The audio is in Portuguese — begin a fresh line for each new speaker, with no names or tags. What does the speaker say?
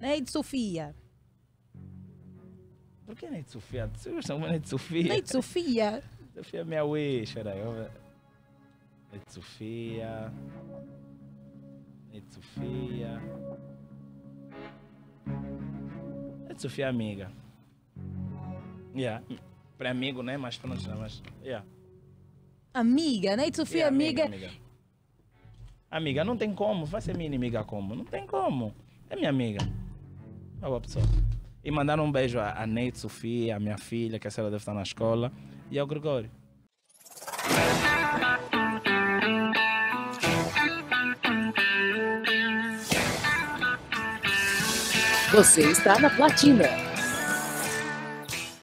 Neide Sofia.
Por que Neide Sofia? Você chama Neide Sofia?
Neide Sofia.
Sofia é minha wish, peraí. Neide Sofia. Neide Sofia. Neide Sofia é amiga. Yeah. Para amigo, né? Mas pronto, mas. Yeah.
Amiga, Neide Sofia,
Yeah,
amiga.
amiga. Amiga, não tem como. Vai ser minha inimiga como? Não tem como. É minha amiga. Pessoa. E mandar um beijo a Neide Sofia, a minha filha, que a senhora deve estar na escola, e ao Gregório.
Você está na Platina.